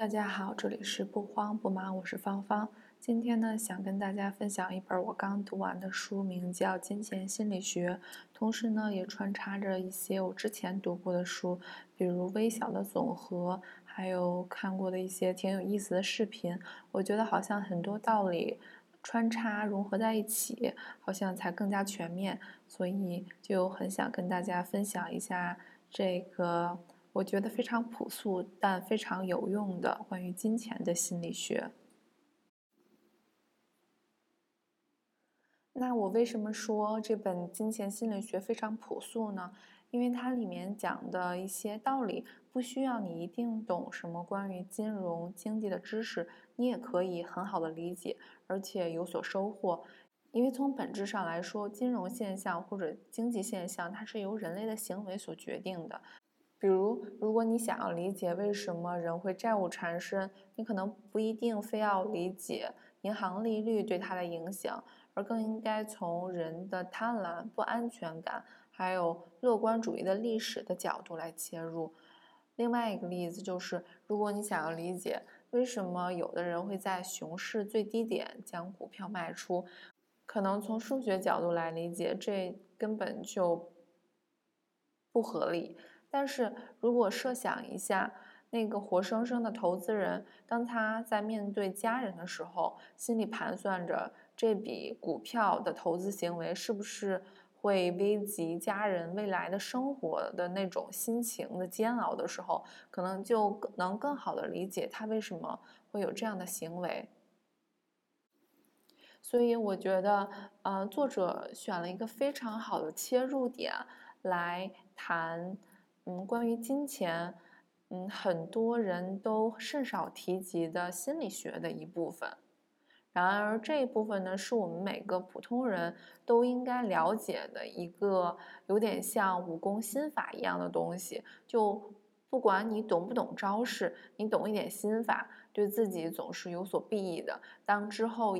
大家好，这里是不慌不忙，我是芳芳。今天呢，想跟大家分享一本我刚读完的书，名叫《金钱心理学》，同时呢，也穿插着一些我之前读过的书，比如《微小的总和》，还有看过的一些挺有意思的视频。我觉得好像很多道理穿插融合在一起，好像才更加全面，所以就很想跟大家分享一下这个。我觉得非常朴素，但非常有用的关于金钱的心理学。那我为什么说这本《金钱心理学》非常朴素呢？因为它里面讲的一些道理，不需要你一定懂什么关于金融经济的知识，你也可以很好的理解，而且有所收获。因为从本质上来说，金融现象或者经济现象，它是由人类的行为所决定的。比如，如果你想要理解为什么人会债务缠身，你可能不一定非要理解银行利率对它的影响，而更应该从人的贪婪、不安全感，还有乐观主义的历史的角度来切入。另外一个例子就是，如果你想要理解为什么有的人会在熊市最低点将股票卖出，可能从数学角度来理解，这根本就不合理。但是如果设想一下，那个活生生的投资人，当他在面对家人的时候，心里盘算着这笔股票的投资行为是不是会危及家人未来的生活的那种心情的煎熬的时候，可能就能更好的理解他为什么会有这样的行为。所以我觉得，呃，作者选了一个非常好的切入点来谈。嗯，关于金钱，嗯，很多人都甚少提及的心理学的一部分。然而这一部分呢，是我们每个普通人都应该了解的一个有点像武功心法一样的东西。就不管你懂不懂招式，你懂一点心法，对自己总是有所裨益的。当之后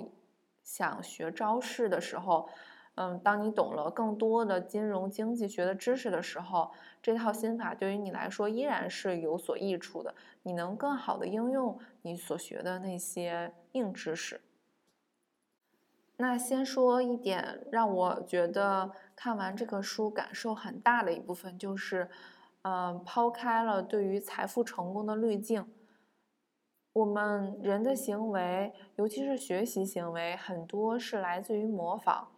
想学招式的时候，嗯，当你懂了更多的金融经济学的知识的时候，这套心法对于你来说依然是有所益处的。你能更好的应用你所学的那些硬知识。那先说一点，让我觉得看完这个书感受很大的一部分，就是，嗯，抛开了对于财富成功的滤镜，我们人的行为，尤其是学习行为，很多是来自于模仿。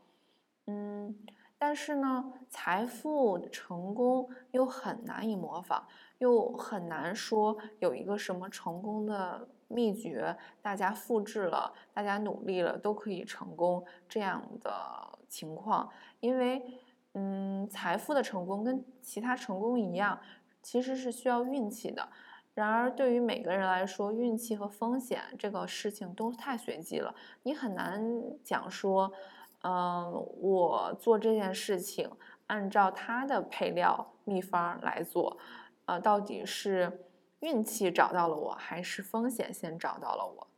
嗯，但是呢，财富成功又很难以模仿，又很难说有一个什么成功的秘诀，大家复制了，大家努力了都可以成功这样的情况。因为，嗯，财富的成功跟其他成功一样，其实是需要运气的。然而，对于每个人来说，运气和风险这个事情都太随机了，你很难讲说。嗯，我做这件事情按照他的配料秘方来做，呃，到底是运气找到了我，还是风险先找到了我？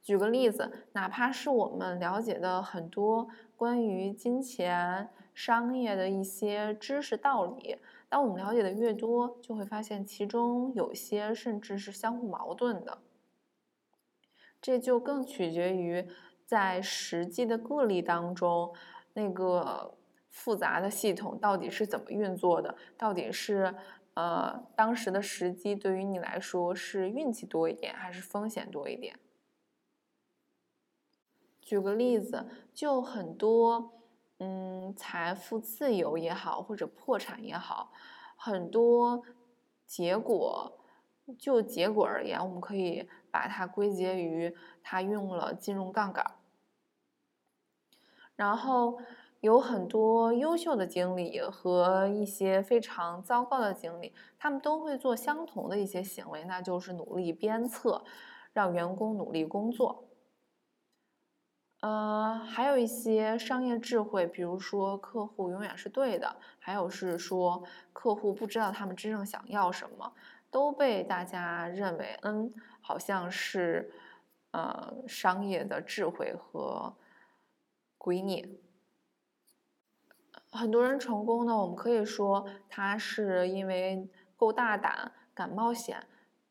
举个例子，哪怕是我们了解的很多关于金钱、商业的一些知识道理，当我们了解的越多，就会发现其中有些甚至是相互矛盾的。这就更取决于。在实际的个例当中，那个复杂的系统到底是怎么运作的？到底是呃当时的时机对于你来说是运气多一点，还是风险多一点？举个例子，就很多嗯财富自由也好，或者破产也好，很多结果就结果而言，我们可以把它归结于他用了金融杠杆。然后有很多优秀的经理和一些非常糟糕的经理，他们都会做相同的一些行为，那就是努力鞭策，让员工努力工作。呃，还有一些商业智慧，比如说客户永远是对的，还有是说客户不知道他们真正想要什么，都被大家认为，嗯，好像是呃商业的智慧和。归你。很多人成功呢，我们可以说他是因为够大胆、敢冒险，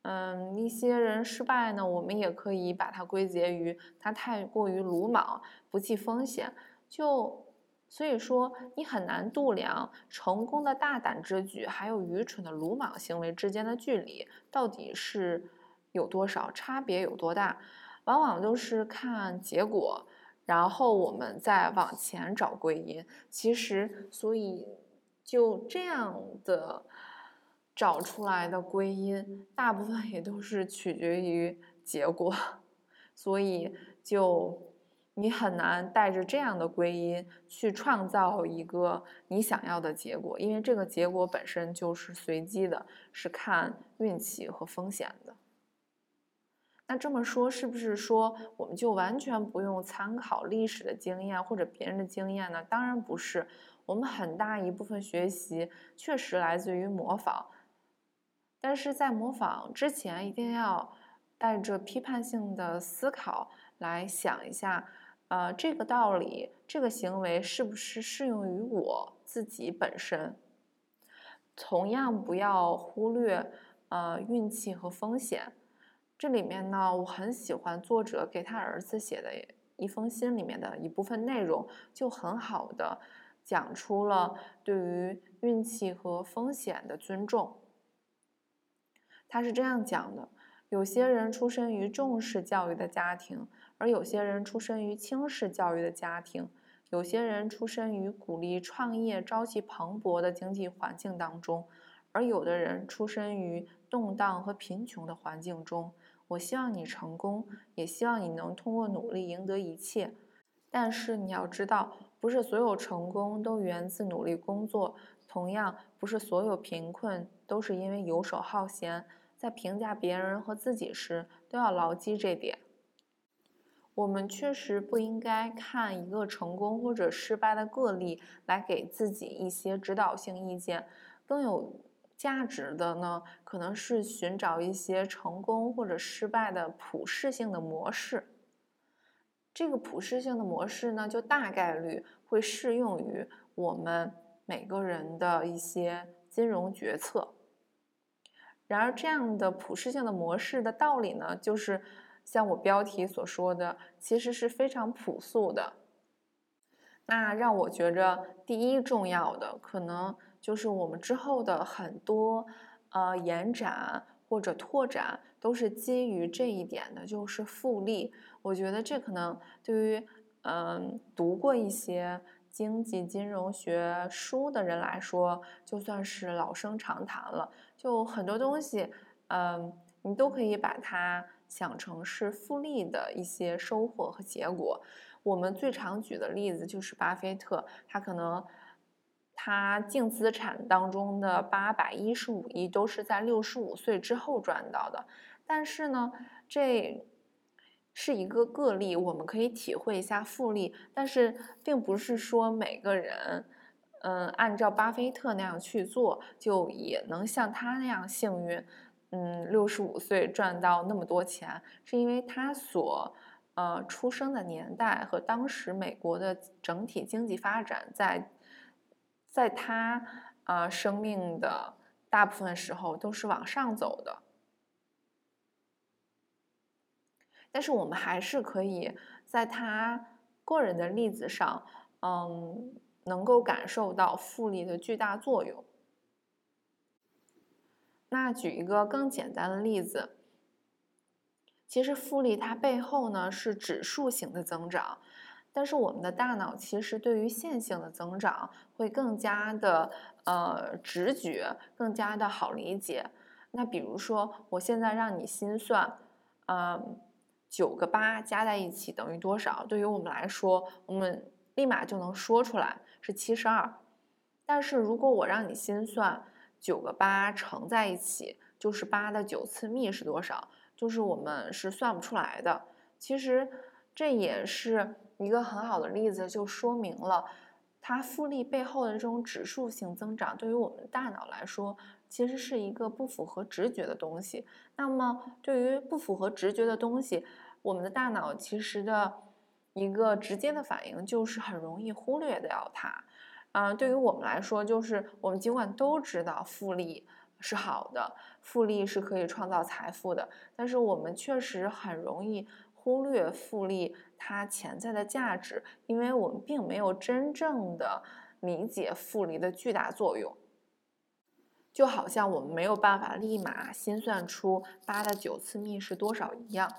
嗯，一些人失败呢，我们也可以把它归结于他太过于鲁莽，不计风险。就所以说，你很难度量成功的大胆之举，还有愚蠢的鲁莽行为之间的距离到底是有多少，差别有多大。往往都是看结果，然后我们再往前找归因。其实，所以就这样的。找出来的归因，大部分也都是取决于结果，所以就你很难带着这样的归因去创造一个你想要的结果，因为这个结果本身就是随机的，是看运气和风险的。那这么说，是不是说我们就完全不用参考历史的经验或者别人的经验呢？当然不是，我们很大一部分学习确实来自于模仿。但是在模仿之前，一定要带着批判性的思考来想一下，呃，这个道理、这个行为是不是适用于我自己本身？同样不要忽略呃运气和风险。这里面呢，我很喜欢作者给他儿子写的一封信里面的一部分内容，就很好的讲出了对于运气和风险的尊重。他是这样讲的：有些人出生于重视教育的家庭，而有些人出生于轻视教育的家庭；有些人出生于鼓励创业、朝气蓬勃的经济环境当中，而有的人出生于动荡和贫穷的环境中。我希望你成功，也希望你能通过努力赢得一切。但是你要知道，不是所有成功都源自努力工作，同样，不是所有贫困都是因为游手好闲。在评价别人和自己时，都要牢记这点。我们确实不应该看一个成功或者失败的个例来给自己一些指导性意见，更有价值的呢，可能是寻找一些成功或者失败的普适性的模式。这个普适性的模式呢，就大概率会适用于我们每个人的一些金融决策。然而，这样的普适性的模式的道理呢，就是像我标题所说的，其实是非常朴素的。那让我觉着第一重要的，可能就是我们之后的很多呃延展或者拓展，都是基于这一点的，就是复利。我觉得这可能对于嗯读过一些经济金融学书的人来说，就算是老生常谈了。就很多东西，嗯，你都可以把它想成是复利的一些收获和结果。我们最常举的例子就是巴菲特，他可能他净资产当中的八百一十五亿都是在六十五岁之后赚到的。但是呢，这是一个个例，我们可以体会一下复利，但是并不是说每个人。嗯，按照巴菲特那样去做，就也能像他那样幸运。嗯，六十五岁赚到那么多钱，是因为他所呃出生的年代和当时美国的整体经济发展，在在他啊生命的大部分时候都是往上走的。但是我们还是可以在他个人的例子上，嗯。能够感受到复利的巨大作用。那举一个更简单的例子，其实复利它背后呢是指数型的增长，但是我们的大脑其实对于线性的增长会更加的呃直觉，更加的好理解。那比如说，我现在让你心算，嗯，九个八加在一起等于多少？对于我们来说，我们立马就能说出来。是七十二，但是如果我让你心算九个八乘在一起，就是八的九次幂是多少？就是我们是算不出来的。其实这也是一个很好的例子，就说明了它复利背后的这种指数性增长，对于我们大脑来说，其实是一个不符合直觉的东西。那么对于不符合直觉的东西，我们的大脑其实的。一个直接的反应就是很容易忽略掉它，啊，对于我们来说，就是我们尽管都知道复利是好的，复利是可以创造财富的，但是我们确实很容易忽略复利它潜在的价值，因为我们并没有真正的理解复利的巨大作用。就好像我们没有办法立马心算出八的九次幂是多少一样。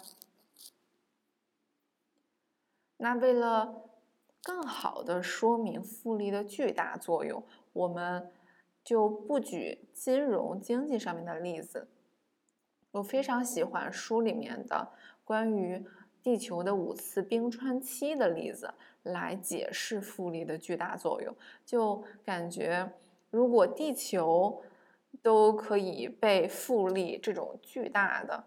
那为了更好的说明复利的巨大作用，我们就不举金融经济上面的例子。我非常喜欢书里面的关于地球的五次冰川期的例子来解释复利的巨大作用，就感觉如果地球。都可以被复利这种巨大的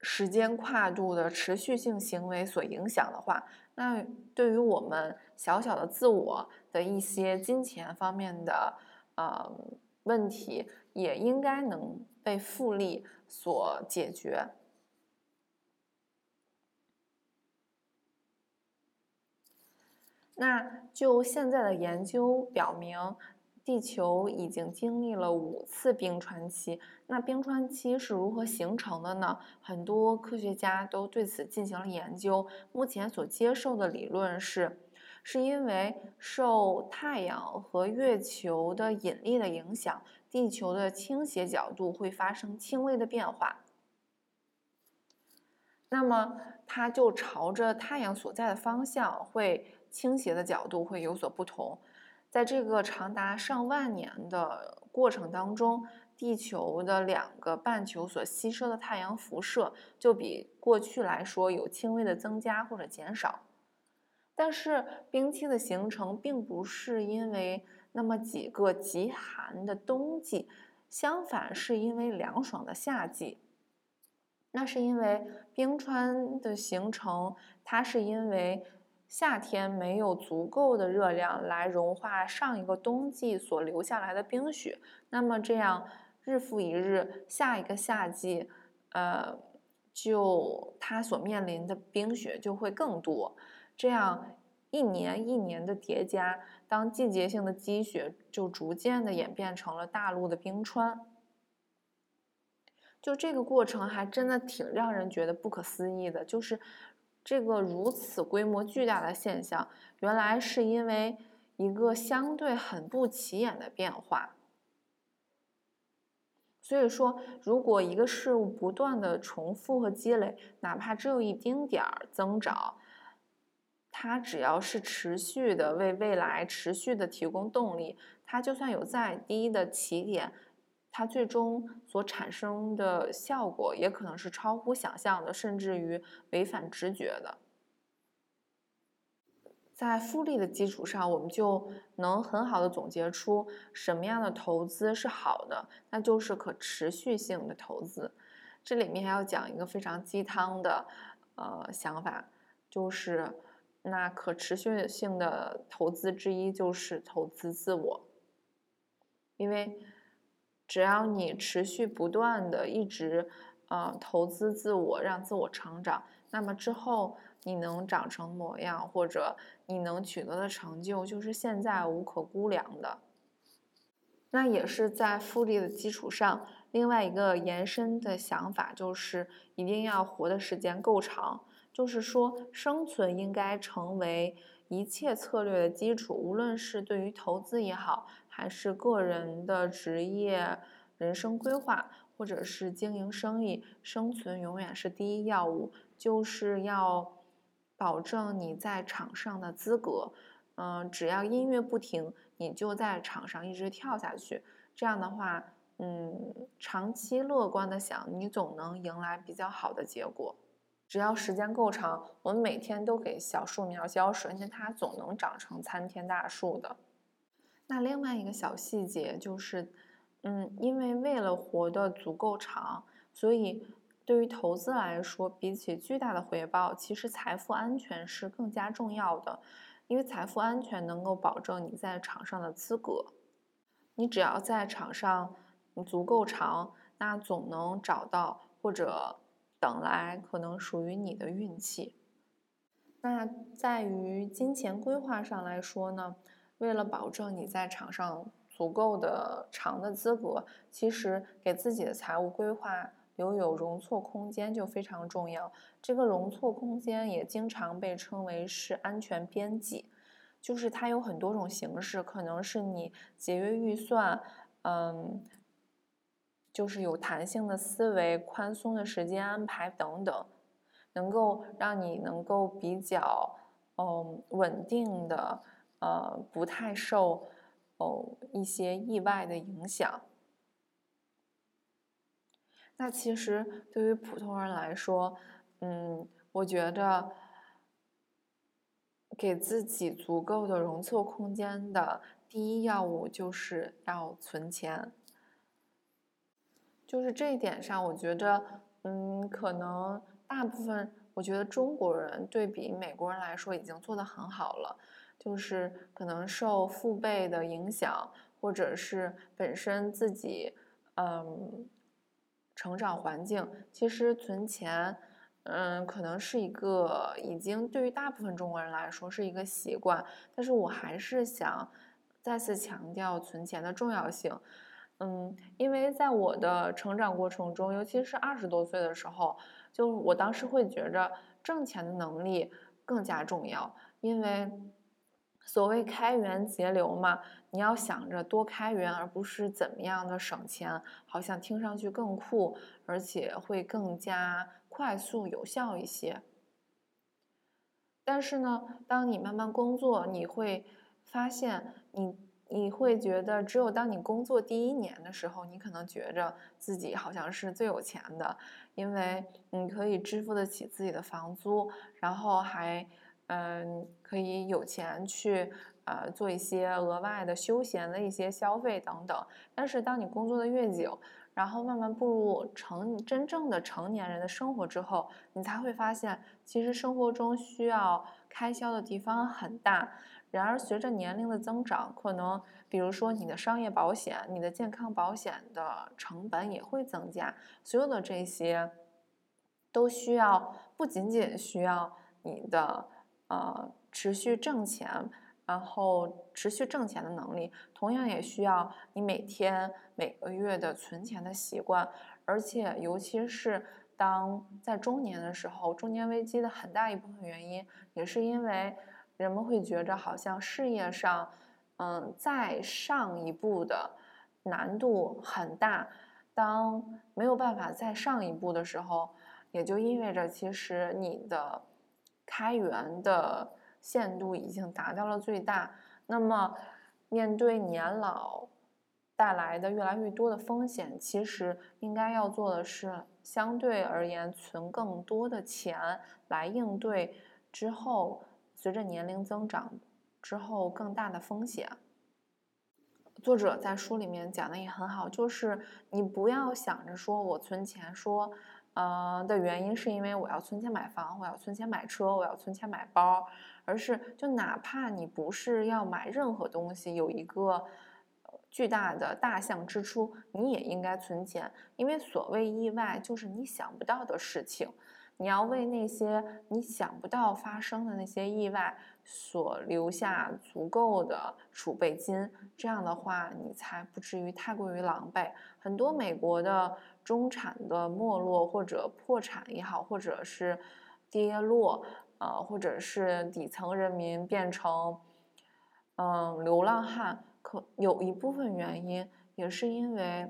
时间跨度的持续性行为所影响的话，那对于我们小小的自我的一些金钱方面的呃问题，也应该能被复利所解决。那就现在的研究表明。地球已经经历了五次冰川期，那冰川期是如何形成的呢？很多科学家都对此进行了研究。目前所接受的理论是，是因为受太阳和月球的引力的影响，地球的倾斜角度会发生轻微的变化。那么，它就朝着太阳所在的方向会倾斜的角度会有所不同。在这个长达上万年的过程当中，地球的两个半球所吸收的太阳辐射就比过去来说有轻微的增加或者减少。但是冰期的形成并不是因为那么几个极寒的冬季，相反是因为凉爽的夏季。那是因为冰川的形成，它是因为。夏天没有足够的热量来融化上一个冬季所留下来的冰雪，那么这样日复一日，下一个夏季，呃，就它所面临的冰雪就会更多。这样一年一年的叠加，当季节性的积雪就逐渐的演变成了大陆的冰川。就这个过程还真的挺让人觉得不可思议的，就是。这个如此规模巨大的现象，原来是因为一个相对很不起眼的变化。所以说，如果一个事物不断的重复和积累，哪怕只有一丁点儿增长，它只要是持续的为未来持续的提供动力，它就算有再低的起点。它最终所产生的效果也可能是超乎想象的，甚至于违反直觉的。在复利的基础上，我们就能很好的总结出什么样的投资是好的，那就是可持续性的投资。这里面还要讲一个非常鸡汤的呃想法，就是那可持续性的投资之一就是投资自我，因为。只要你持续不断的一直，呃，投资自我，让自我成长，那么之后你能长成模样，或者你能取得的成就，就是现在无可估量的。那也是在复利的基础上，另外一个延伸的想法就是一定要活的时间够长，就是说生存应该成为一切策略的基础，无论是对于投资也好。还是个人的职业、人生规划，或者是经营生意，生存永远是第一要务，就是要保证你在场上的资格。嗯，只要音乐不停，你就在场上一直跳下去。这样的话，嗯，长期乐观的想，你总能迎来比较好的结果。只要时间够长，我们每天都给小树苗浇水，那它总能长成参天大树的。那另外一个小细节就是，嗯，因为为了活得足够长，所以对于投资来说，比起巨大的回报，其实财富安全是更加重要的。因为财富安全能够保证你在场上的资格。你只要在场上足够长，那总能找到或者等来可能属于你的运气。那在于金钱规划上来说呢？为了保证你在场上足够的长的资格，其实给自己的财务规划留有容错空间就非常重要。这个容错空间也经常被称为是安全边际，就是它有很多种形式，可能是你节约预算，嗯，就是有弹性的思维、宽松的时间安排等等，能够让你能够比较嗯稳定的，呃，不太受。哦，一些意外的影响。那其实对于普通人来说，嗯，我觉得给自己足够的容错空间的第一要务就是要存钱。就是这一点上，我觉得，嗯，可能大部分，我觉得中国人对比美国人来说，已经做得很好了。就是可能受父辈的影响，或者是本身自己，嗯，成长环境，其实存钱，嗯，可能是一个已经对于大部分中国人来说是一个习惯。但是我还是想再次强调存钱的重要性，嗯，因为在我的成长过程中，尤其是二十多岁的时候，就我当时会觉着挣钱的能力更加重要，因为。所谓开源节流嘛，你要想着多开源，而不是怎么样的省钱，好像听上去更酷，而且会更加快速有效一些。但是呢，当你慢慢工作，你会发现，你你会觉得，只有当你工作第一年的时候，你可能觉着自己好像是最有钱的，因为你可以支付得起自己的房租，然后还。嗯，可以有钱去呃做一些额外的休闲的一些消费等等。但是当你工作的越久，然后慢慢步入成真正的成年人的生活之后，你才会发现，其实生活中需要开销的地方很大。然而随着年龄的增长，可能比如说你的商业保险、你的健康保险的成本也会增加。所有的这些都需要，不仅仅需要你的。呃，持续挣钱，然后持续挣钱的能力，同样也需要你每天每个月的存钱的习惯。而且，尤其是当在中年的时候，中年危机的很大一部分原因，也是因为人们会觉着好像事业上，嗯，再上一步的难度很大。当没有办法再上一步的时候，也就意味着其实你的。开源的限度已经达到了最大，那么面对年老带来的越来越多的风险，其实应该要做的是相对而言存更多的钱来应对之后随着年龄增长之后更大的风险。作者在书里面讲的也很好，就是你不要想着说我存钱说。呃的原因是因为我要存钱买房，我要存钱买车，我要存钱买包，而是就哪怕你不是要买任何东西，有一个巨大的大项支出，你也应该存钱，因为所谓意外就是你想不到的事情，你要为那些你想不到发生的那些意外所留下足够的储备金，这样的话你才不至于太过于狼狈。很多美国的。中产的没落或者破产也好，或者是跌落，呃，或者是底层人民变成嗯流浪汉，可有一部分原因也是因为，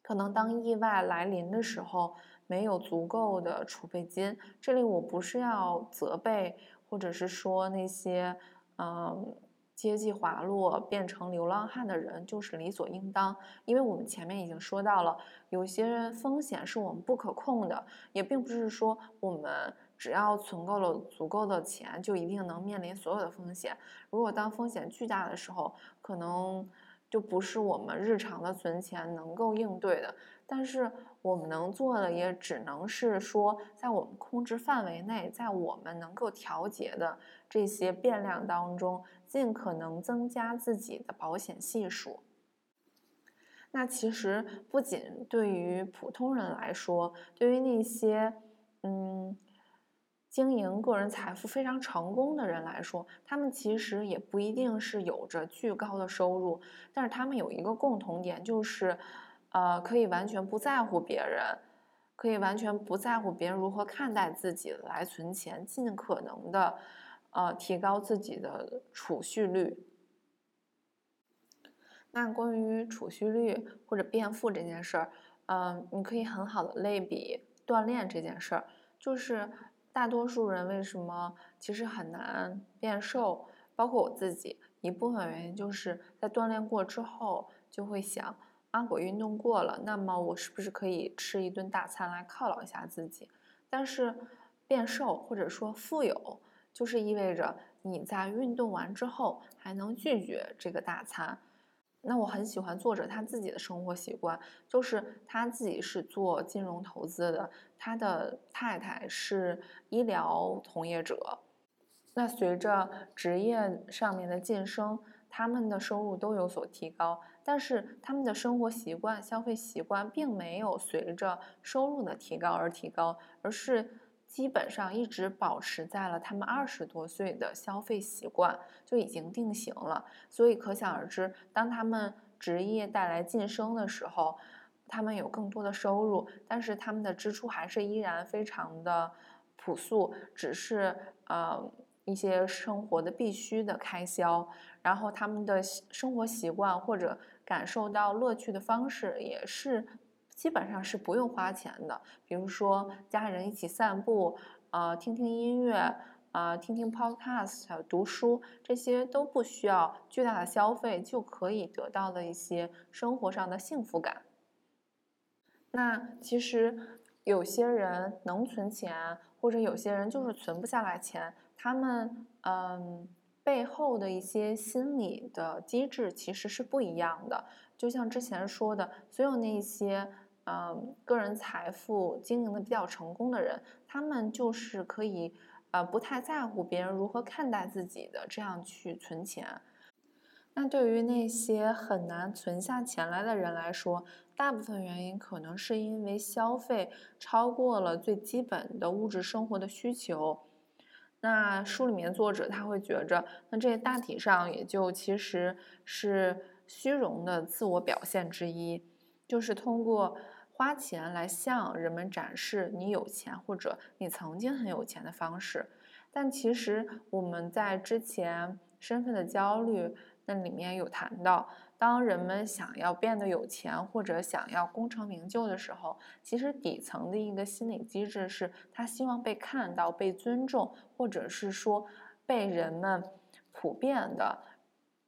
可能当意外来临的时候没有足够的储备金。这里我不是要责备，或者是说那些嗯。阶级滑落变成流浪汉的人就是理所应当，因为我们前面已经说到了，有些风险是我们不可控的，也并不是说我们只要存够了足够的钱就一定能面临所有的风险。如果当风险巨大的时候，可能就不是我们日常的存钱能够应对的。但是我们能做的也只能是说，在我们控制范围内，在我们能够调节的这些变量当中，尽可能增加自己的保险系数。那其实不仅对于普通人来说，对于那些嗯经营个人财富非常成功的人来说，他们其实也不一定是有着巨高的收入，但是他们有一个共同点，就是，呃，可以完全不在乎别人，可以完全不在乎别人如何看待自己来存钱，尽可能的，呃，提高自己的储蓄率。那关于储蓄率或者变富这件事儿，嗯，你可以很好的类比锻炼这件事儿，就是。大多数人为什么其实很难变瘦？包括我自己，一部分原因就是在锻炼过之后就会想：啊，我运动过了，那么我是不是可以吃一顿大餐来犒劳一下自己？但是变瘦或者说富有，就是意味着你在运动完之后还能拒绝这个大餐。那我很喜欢作者他自己的生活习惯，就是他自己是做金融投资的，他的太太是医疗从业者。那随着职业上面的晋升，他们的收入都有所提高，但是他们的生活习惯、消费习惯并没有随着收入的提高而提高，而是。基本上一直保持在了他们二十多岁的消费习惯就已经定型了，所以可想而知，当他们职业带来晋升的时候，他们有更多的收入，但是他们的支出还是依然非常的朴素，只是呃一些生活的必须的开销，然后他们的生活习惯或者感受到乐趣的方式也是。基本上是不用花钱的，比如说家人一起散步，呃，听听音乐，啊，听听 podcast，读书，这些都不需要巨大的消费就可以得到的一些生活上的幸福感。那其实有些人能存钱，或者有些人就是存不下来钱，他们嗯背后的一些心理的机制其实是不一样的。就像之前说的，所有那些。嗯，个人财富经营的比较成功的人，他们就是可以，呃，不太在乎别人如何看待自己的，这样去存钱。那对于那些很难存下钱来的人来说，大部分原因可能是因为消费超过了最基本的物质生活的需求。那书里面作者他会觉着，那这大体上也就其实是虚荣的自我表现之一，就是通过。花钱来向人们展示你有钱或者你曾经很有钱的方式，但其实我们在之前身份的焦虑那里面有谈到，当人们想要变得有钱或者想要功成名就的时候，其实底层的一个心理机制是他希望被看到、被尊重，或者是说被人们普遍的，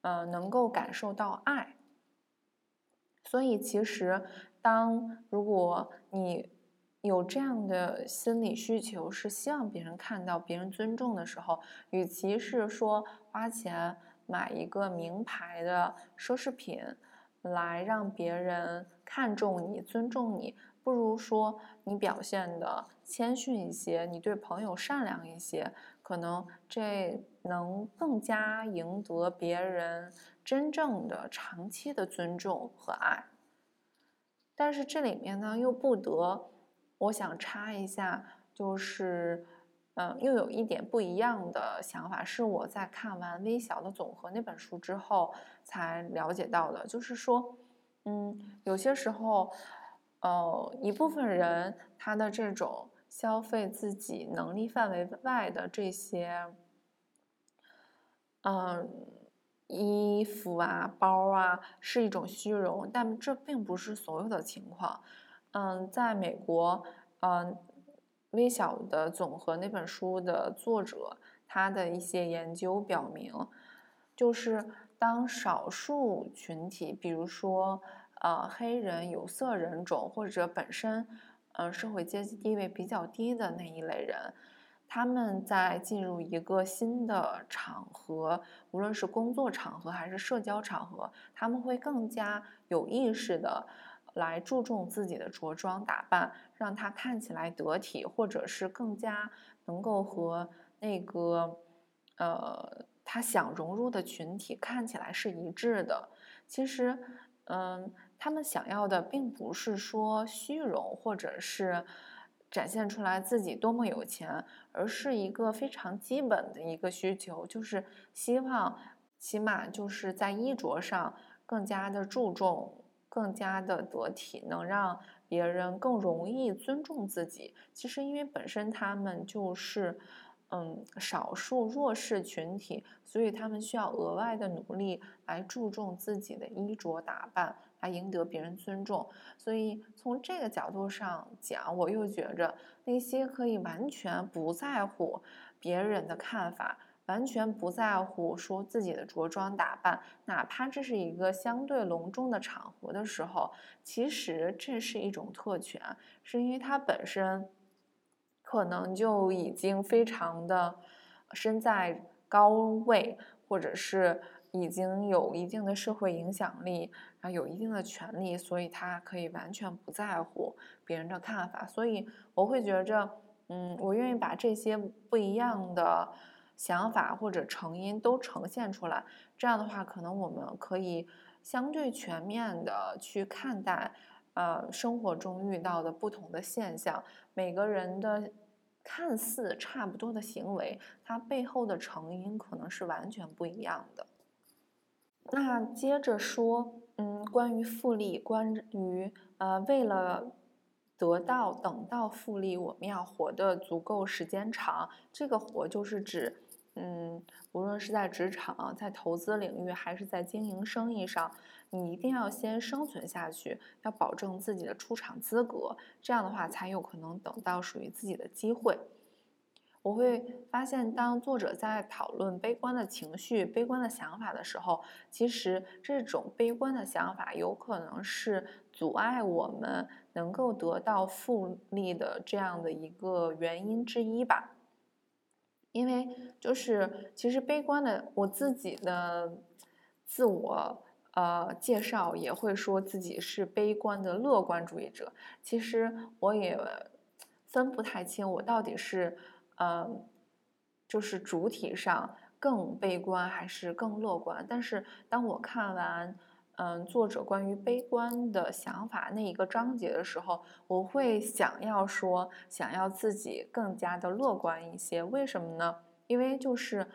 呃，能够感受到爱。所以其实。当如果你有这样的心理需求，是希望别人看到、别人尊重的时候，与其是说花钱买一个名牌的奢侈品来让别人看重你、尊重你，不如说你表现的谦逊一些，你对朋友善良一些，可能这能更加赢得别人真正的长期的尊重和爱。但是这里面呢，又不得，我想插一下，就是，嗯，又有一点不一样的想法，是我在看完《微小的总和》那本书之后才了解到的，就是说，嗯，有些时候，呃，一部分人他的这种消费自己能力范围外的这些，嗯。衣服啊，包啊，是一种虚荣，但这并不是所有的情况。嗯，在美国，嗯，微小的总和那本书的作者，他的一些研究表明，就是当少数群体，比如说呃黑人、有色人种或者本身呃社会阶级地位比较低的那一类人。他们在进入一个新的场合，无论是工作场合还是社交场合，他们会更加有意识的来注重自己的着装打扮，让它看起来得体，或者是更加能够和那个呃他想融入的群体看起来是一致的。其实，嗯，他们想要的并不是说虚荣，或者是。展现出来自己多么有钱，而是一个非常基本的一个需求，就是希望起码就是在衣着上更加的注重，更加的得体，能让别人更容易尊重自己。其实因为本身他们就是，嗯，少数弱势群体，所以他们需要额外的努力来注重自己的衣着打扮。来赢得别人尊重，所以从这个角度上讲，我又觉着那些可以完全不在乎别人的看法，完全不在乎说自己的着装打扮，哪怕这是一个相对隆重的场合的时候，其实这是一种特权，是因为他本身可能就已经非常的身在高位，或者是。已经有一定的社会影响力，啊，有一定的权利，所以他可以完全不在乎别人的看法。所以我会觉着，嗯，我愿意把这些不一样的想法或者成因都呈现出来。这样的话，可能我们可以相对全面的去看待，呃，生活中遇到的不同的现象，每个人的看似差不多的行为，它背后的成因可能是完全不一样的。那接着说，嗯，关于复利，关于呃，为了得到等到复利，我们要活得足够时间长。这个活就是指，嗯，无论是在职场、在投资领域，还是在经营生意上，你一定要先生存下去，要保证自己的出场资格，这样的话才有可能等到属于自己的机会。我会发现，当作者在讨论悲观的情绪、悲观的想法的时候，其实这种悲观的想法有可能是阻碍我们能够得到复利的这样的一个原因之一吧。因为就是其实悲观的，我自己的自我呃介绍也会说自己是悲观的乐观主义者。其实我也分不太清，我到底是。嗯，就是主体上更悲观还是更乐观？但是当我看完嗯作者关于悲观的想法那一个章节的时候，我会想要说，想要自己更加的乐观一些。为什么呢？因为就是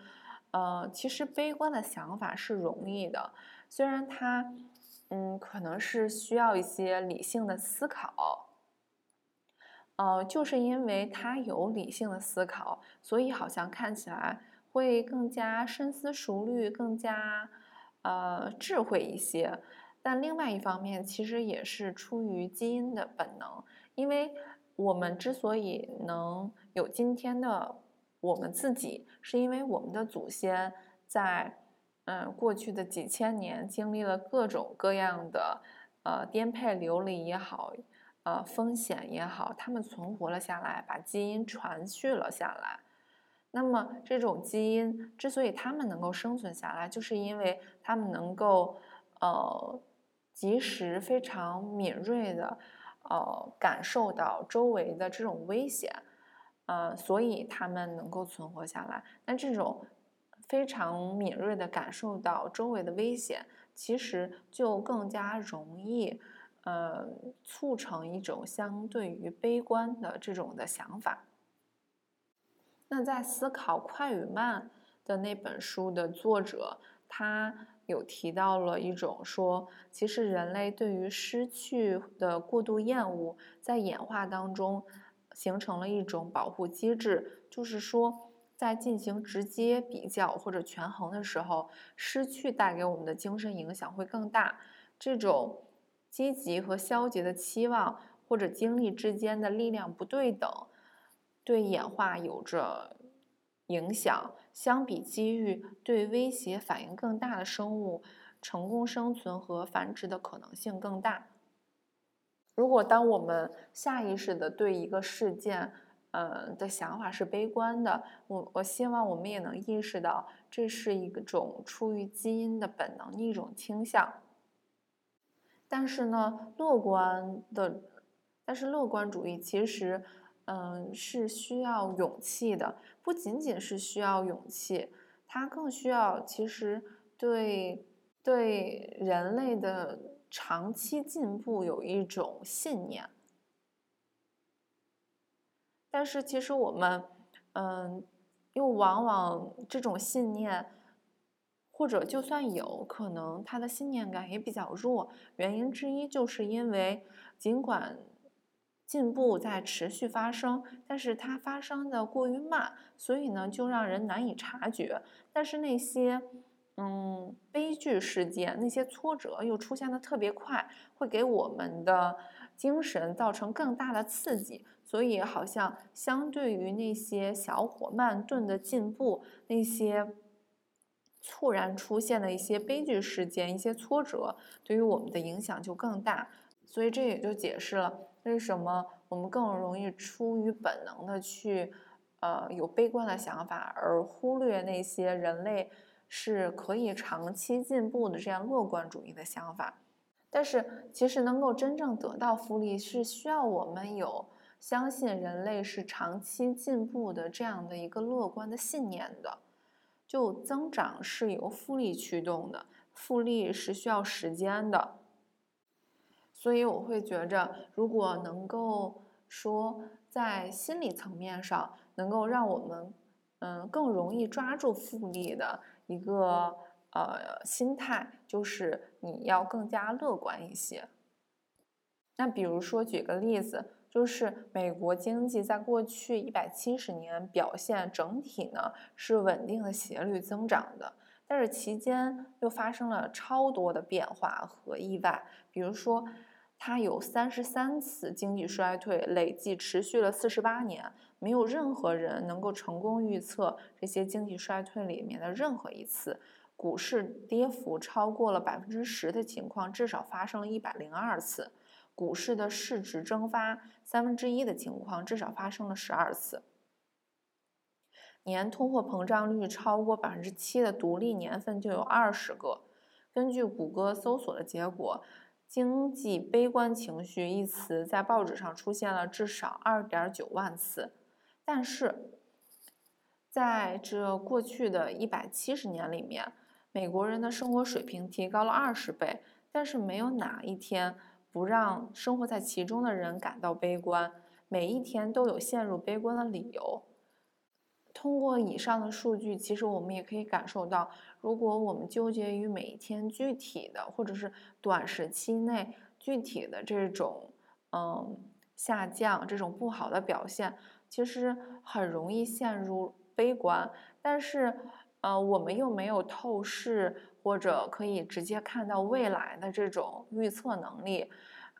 呃，其实悲观的想法是容易的，虽然它嗯可能是需要一些理性的思考。呃，就是因为他有理性的思考，所以好像看起来会更加深思熟虑，更加呃智慧一些。但另外一方面，其实也是出于基因的本能，因为我们之所以能有今天的我们自己，是因为我们的祖先在嗯过去的几千年经历了各种各样的呃颠沛流离也好。呃，风险也好，他们存活了下来，把基因传续了下来。那么，这种基因之所以他们能够生存下来，就是因为他们能够呃及时、非常敏锐的呃感受到周围的这种危险，呃，所以他们能够存活下来。那这种非常敏锐的感受到周围的危险，其实就更加容易。呃，促成一种相对于悲观的这种的想法。那在思考快与慢的那本书的作者，他有提到了一种说，其实人类对于失去的过度厌恶，在演化当中形成了一种保护机制，就是说，在进行直接比较或者权衡的时候，失去带给我们的精神影响会更大。这种。积极和消极的期望或者经历之间的力量不对等，对演化有着影响。相比机遇，对威胁反应更大的生物，成功生存和繁殖的可能性更大。如果当我们下意识的对一个事件，呃的想法是悲观的，我我希望我们也能意识到，这是一种出于基因的本能的一种倾向。但是呢，乐观的，但是乐观主义其实，嗯，是需要勇气的。不仅仅是需要勇气，它更需要其实对对人类的长期进步有一种信念。但是其实我们，嗯，又往往这种信念，或者就算有可能，他的信念感也比较弱。原因之一就是因为，尽管进步在持续发生，但是它发生的过于慢，所以呢，就让人难以察觉。但是那些，嗯，悲剧事件，那些挫折又出现的特别快，会给我们的精神造成更大的刺激。所以，好像相对于那些小火慢炖的进步，那些猝然出现的一些悲剧事件、一些挫折，对于我们的影响就更大。所以，这也就解释了为什么我们更容易出于本能的去，呃，有悲观的想法，而忽略那些人类是可以长期进步的这样乐观主义的想法。但是，其实能够真正得到复利，是需要我们有。相信人类是长期进步的这样的一个乐观的信念的，就增长是由复利驱动的，复利是需要时间的，所以我会觉着，如果能够说在心理层面上能够让我们，嗯，更容易抓住复利的一个呃心态，就是你要更加乐观一些。那比如说举个例子。就是美国经济在过去一百七十年表现整体呢是稳定的斜率增长的，但是期间又发生了超多的变化和意外，比如说它有三十三次经济衰退，累计持续了四十八年，没有任何人能够成功预测这些经济衰退里面的任何一次，股市跌幅超过了百分之十的情况至少发生了一百零二次。股市的市值蒸发三分之一的情况至少发生了十二次，年通货膨胀率超过百分之七的独立年份就有二十个。根据谷歌搜索的结果，“经济悲观情绪”一词在报纸上出现了至少二点九万次。但是，在这过去的一百七十年里面，美国人的生活水平提高了二十倍，但是没有哪一天。不让生活在其中的人感到悲观，每一天都有陷入悲观的理由。通过以上的数据，其实我们也可以感受到，如果我们纠结于每一天具体的，或者是短时期内具体的这种嗯下降、这种不好的表现，其实很容易陷入悲观。但是，呃，我们又没有透视。或者可以直接看到未来的这种预测能力，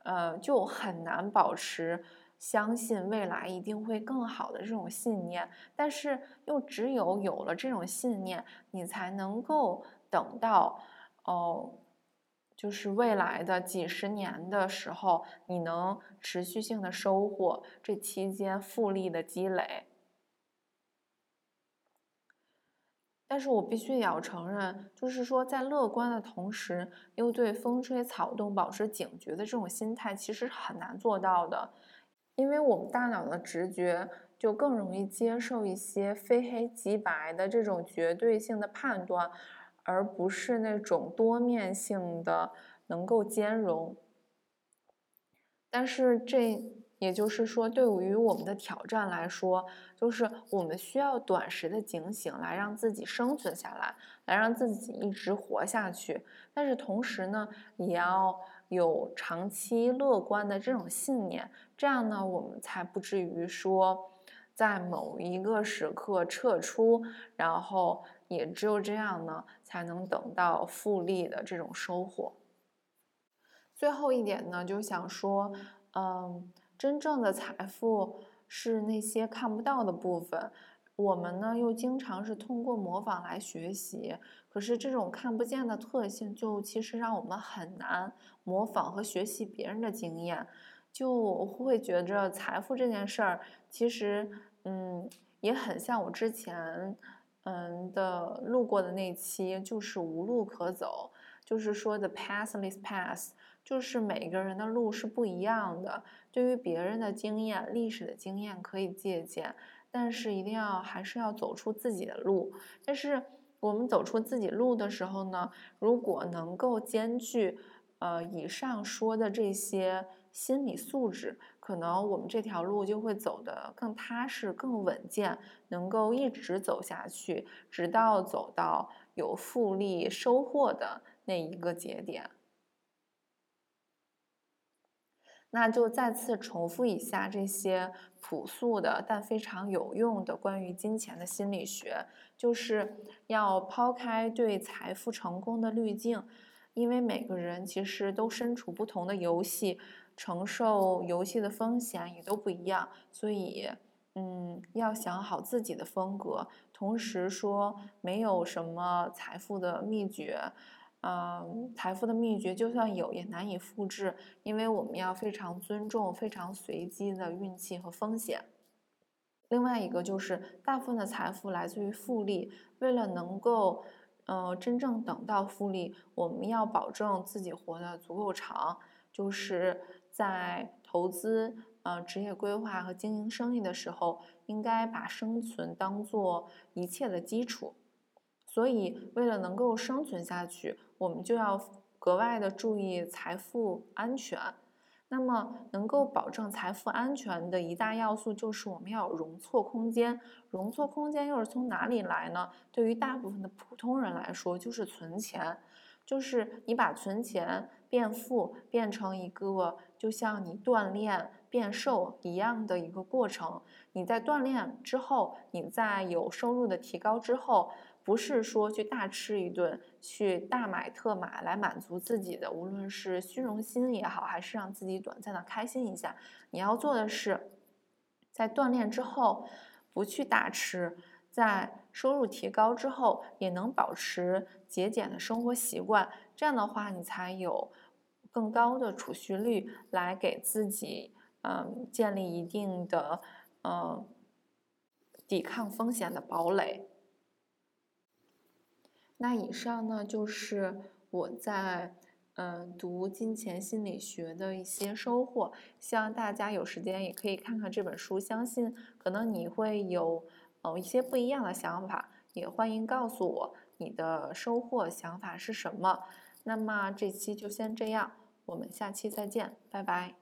呃，就很难保持相信未来一定会更好的这种信念。但是又只有有了这种信念，你才能够等到哦，就是未来的几十年的时候，你能持续性的收获这期间复利的积累。但是我必须也要承认，就是说，在乐观的同时，又对风吹草动保持警觉的这种心态，其实很难做到的，因为我们大脑的直觉就更容易接受一些非黑即白的这种绝对性的判断，而不是那种多面性的能够兼容。但是这。也就是说，对于我们的挑战来说，就是我们需要短时的警醒来让自己生存下来，来让自己一直活下去。但是同时呢，也要有长期乐观的这种信念，这样呢，我们才不至于说在某一个时刻撤出，然后也只有这样呢，才能等到复利的这种收获。最后一点呢，就想说，嗯。真正的财富是那些看不到的部分，我们呢又经常是通过模仿来学习，可是这种看不见的特性，就其实让我们很难模仿和学习别人的经验，就会觉着财富这件事儿，其实嗯也很像我之前嗯的录过的那期，就是无路可走，就是说的 pathless path。就是每个人的路是不一样的，对于别人的经验、历史的经验可以借鉴，但是一定要还是要走出自己的路。但是我们走出自己路的时候呢，如果能够兼具呃以上说的这些心理素质，可能我们这条路就会走得更踏实、更稳健，能够一直走下去，直到走到有复利收获的那一个节点。那就再次重复一下这些朴素的但非常有用的关于金钱的心理学，就是要抛开对财富成功的滤镜，因为每个人其实都身处不同的游戏，承受游戏的风险也都不一样，所以，嗯，要想好自己的风格，同时说没有什么财富的秘诀。嗯，财富的秘诀就算有也难以复制，因为我们要非常尊重非常随机的运气和风险。另外一个就是，大部分的财富来自于复利，为了能够，呃，真正等到复利，我们要保证自己活得足够长，就是在投资、呃，职业规划和经营生意的时候，应该把生存当做一切的基础。所以，为了能够生存下去，我们就要格外的注意财富安全。那么，能够保证财富安全的一大要素就是我们要有容错空间。容错空间又是从哪里来呢？对于大部分的普通人来说，就是存钱，就是你把存钱变富变成一个就像你锻炼变瘦一样的一个过程。你在锻炼之后，你在有收入的提高之后。不是说去大吃一顿，去大买特买来满足自己的，无论是虚荣心也好，还是让自己短暂的开心一下。你要做的是，在锻炼之后不去大吃，在收入提高之后也能保持节俭的生活习惯。这样的话，你才有更高的储蓄率来给自己，嗯，建立一定的，嗯，抵抗风险的堡垒。那以上呢，就是我在嗯读金钱心理学的一些收获。希望大家有时间也可以看看这本书，相信可能你会有呃一些不一样的想法，也欢迎告诉我你的收获想法是什么。那么这期就先这样，我们下期再见，拜拜。